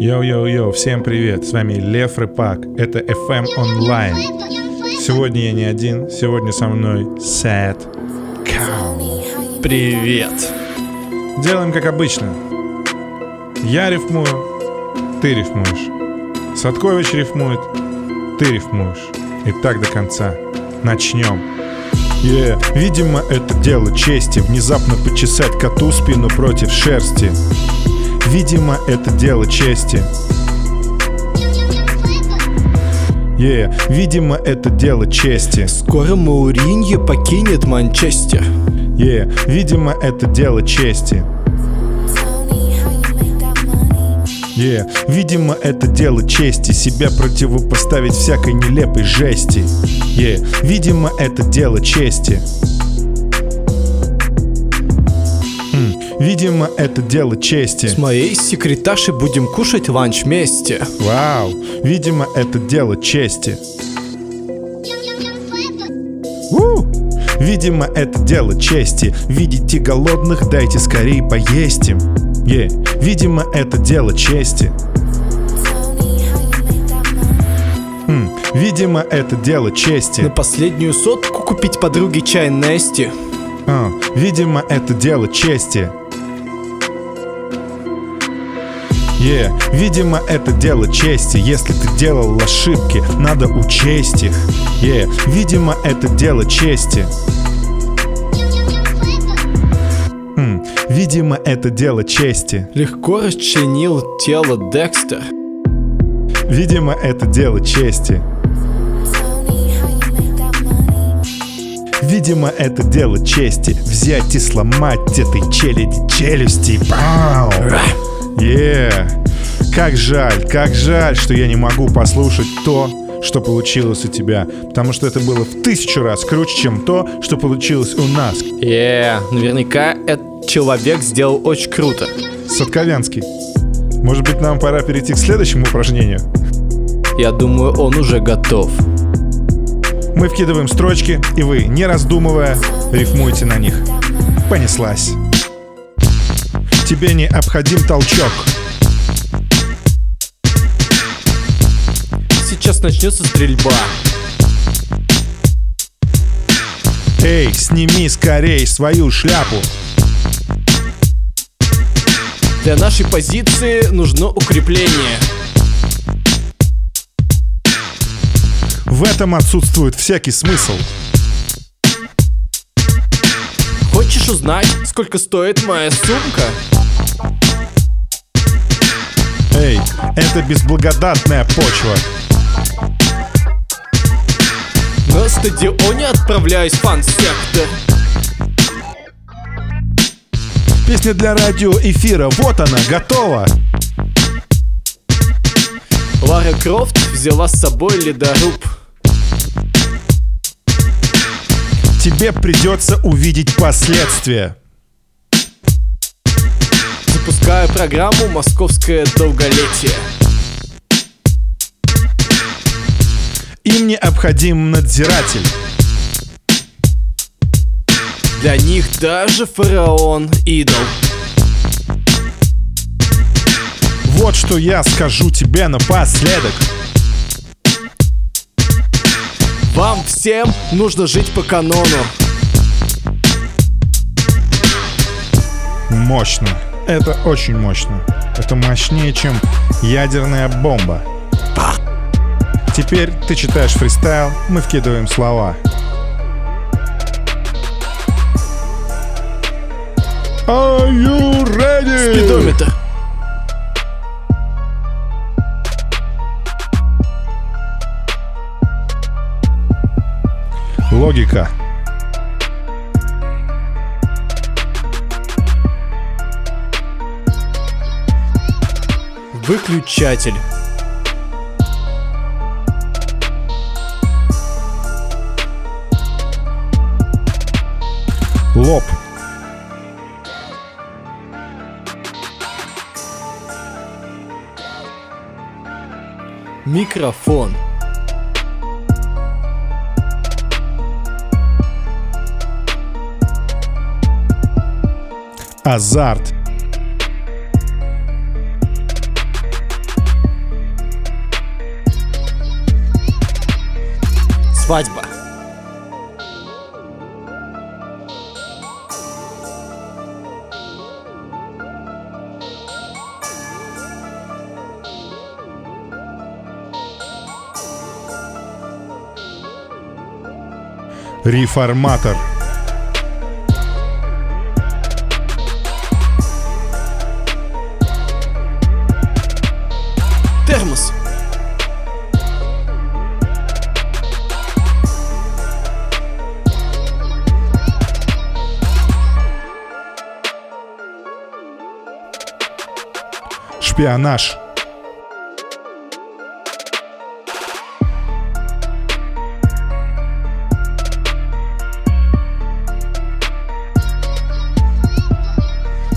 Yo-yo-yo, всем привет, с вами Лев Рыпак, это FM Online. Сегодня я не один, сегодня со мной Садков. Привет. Делаем как обычно. Я рифмую, ты рифмуешь. Садкович рифмует, ты рифмуешь. И так до конца. Начнем. Yeah. Видимо, это дело чести Внезапно почесать коту спину против шерсти Видимо, это дело чести. Yeah. Видимо, это дело чести. Скоро Мауриньо покинет Манчестер. Yeah. Видимо, это дело чести. Yeah. Видимо, это дело чести Себя противопоставить всякой нелепой жести yeah. Видимо, это дело чести Видимо, это дело чести. С моей секретаршей будем кушать ланч вместе. Вау, видимо, это дело чести. У! Видимо, это дело чести. Видите голодных, дайте скорее поесть им. Yeah. Видимо, это дело чести. Хм. Видимо, это дело чести. На последнюю сотку купить подруге чай Нести. А, видимо, это дело чести. Yeah. Видимо, это дело чести Если ты делал ошибки, надо учесть их yeah. Видимо, это дело чести М, Видимо, это дело чести Легко расчленил тело Декстер. Видимо, это дело чести Видимо, это дело чести Взять и сломать этой челюсти челюсти Бау! Yeah. Как жаль, как жаль, что я не могу послушать то, что получилось у тебя. Потому что это было в тысячу раз круче, чем то, что получилось у нас. Yeah, наверняка этот человек сделал очень круто. Садковянский. Может быть, нам пора перейти к следующему упражнению? Я думаю, он уже готов. Мы вкидываем строчки, и вы, не раздумывая, рифмуете на них. Понеслась. Тебе необходим толчок. Сейчас начнется стрельба. Эй, сними скорей свою шляпу. Для нашей позиции нужно укрепление. В этом отсутствует всякий смысл. Хочешь узнать, сколько стоит моя сумка? Эй, это безблагодатная почва. На стадионе отправляюсь в фан-сектор. Песня для радиоэфира, вот она, готова. Лара Крофт взяла с собой ледоруб. Тебе придется увидеть последствия. Запускаю программу «Московское долголетие». Им необходим надзиратель. Для них даже фараон – идол. Вот что я скажу тебе напоследок. Вам всем нужно жить по канону. Мощно. Это очень мощно. Это мощнее, чем ядерная бомба. Теперь ты читаешь фристайл, мы вкидываем слова. Are you ready? Спидометр. Логика. Выключатель. Лоб. Микрофон. азарт. Свадьба. Реформатор – Шпионаж.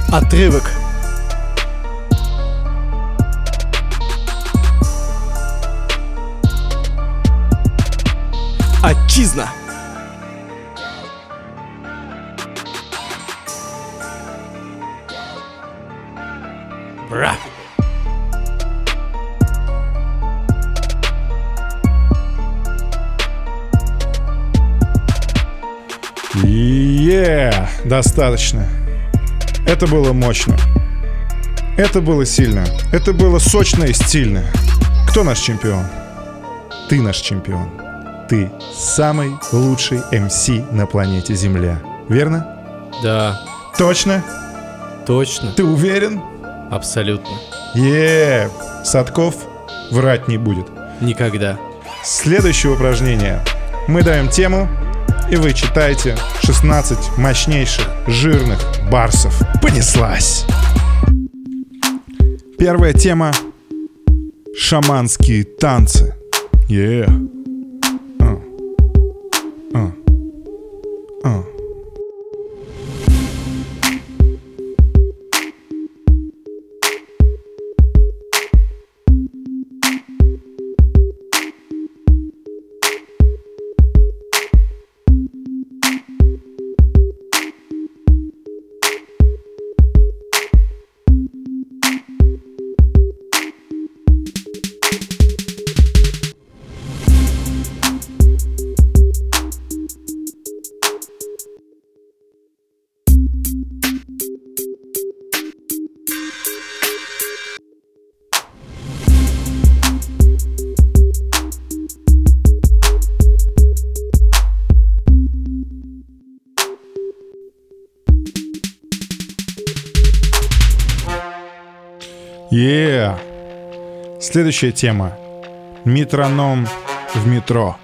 Отрывок. Отчизна. Бра. Достаточно. Это было мощно. Это было сильно. Это было сочно и стильно. Кто наш чемпион? Ты наш чемпион. Ты самый лучший МС на планете Земля. Верно? Да, Точно? точно, Ты уверен? абсолютно. Е, Садков врать не будет. Никогда. Следующее упражнение. Мы даем тему, и вы читаете 16 мощнейших, жирных барсов. Понеслась! Первая тема — шаманские танцы. Yeah. А. А. А. Yeah. Следующая тема. Метроном в метро.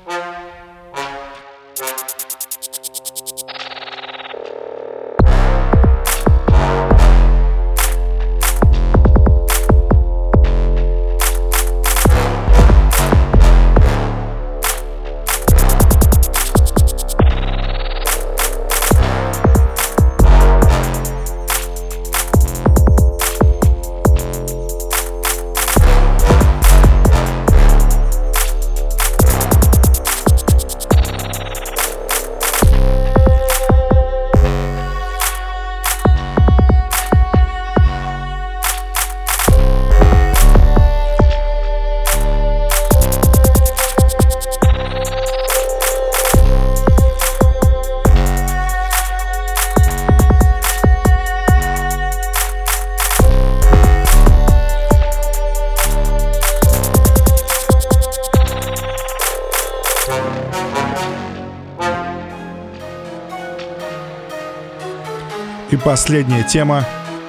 И последняя тема.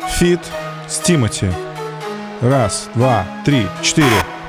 Фит с Тимати. Раз, два, три, четыре.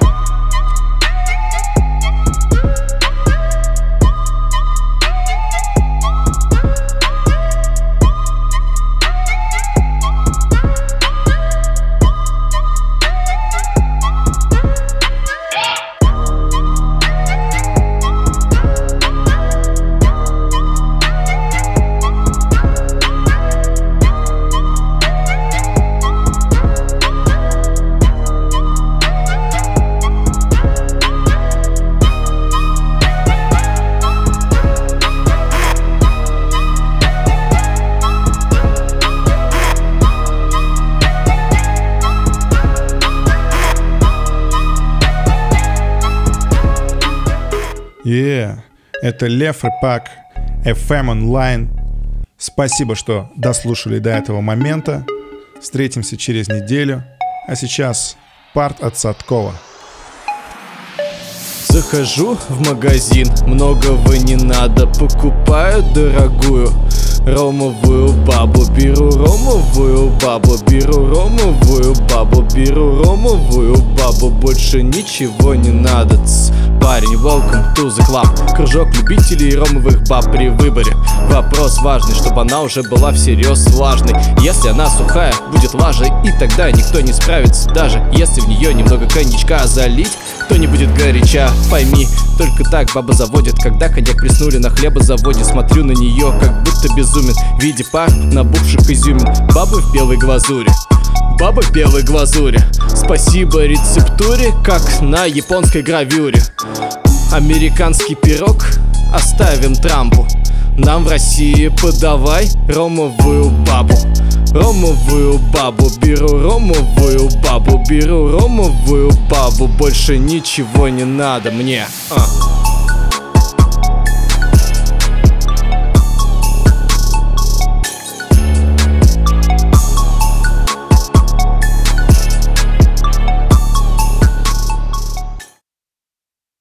Yeah. Это Лев Рыпак, FM онлайн. Спасибо, что дослушали до этого момента. Встретимся через неделю. А сейчас парт от Садкова. Захожу в магазин, многого не надо Покупаю дорогую ромовую бабу Беру ромовую бабу, беру ромовую бабу Беру ромовую бабу, больше ничего не надо. Ц, Парень, welcome to the club. Кружок любителей ромовых баб при выборе. Вопрос важный, чтобы она уже была всерьез влажной. Если она сухая, будет лажей И тогда никто не справится. Даже Если в нее немного коньячка залить Кто не будет горяча, пойми Только так баба заводит. Когда коньяк приснули на хлебозаводе Смотрю на нее, как будто безумен В виде пар набухших изюмин. Бабы в белой глазури. Баба в белой глазури. Спасибо рецептуре, как на японской гравюре. Американский пирог оставим Трампу. Нам в России подавай ромовую бабу. Ромовую бабу, беру ромовую бабу Беру ромовую бабу, больше ничего не надо мне. А.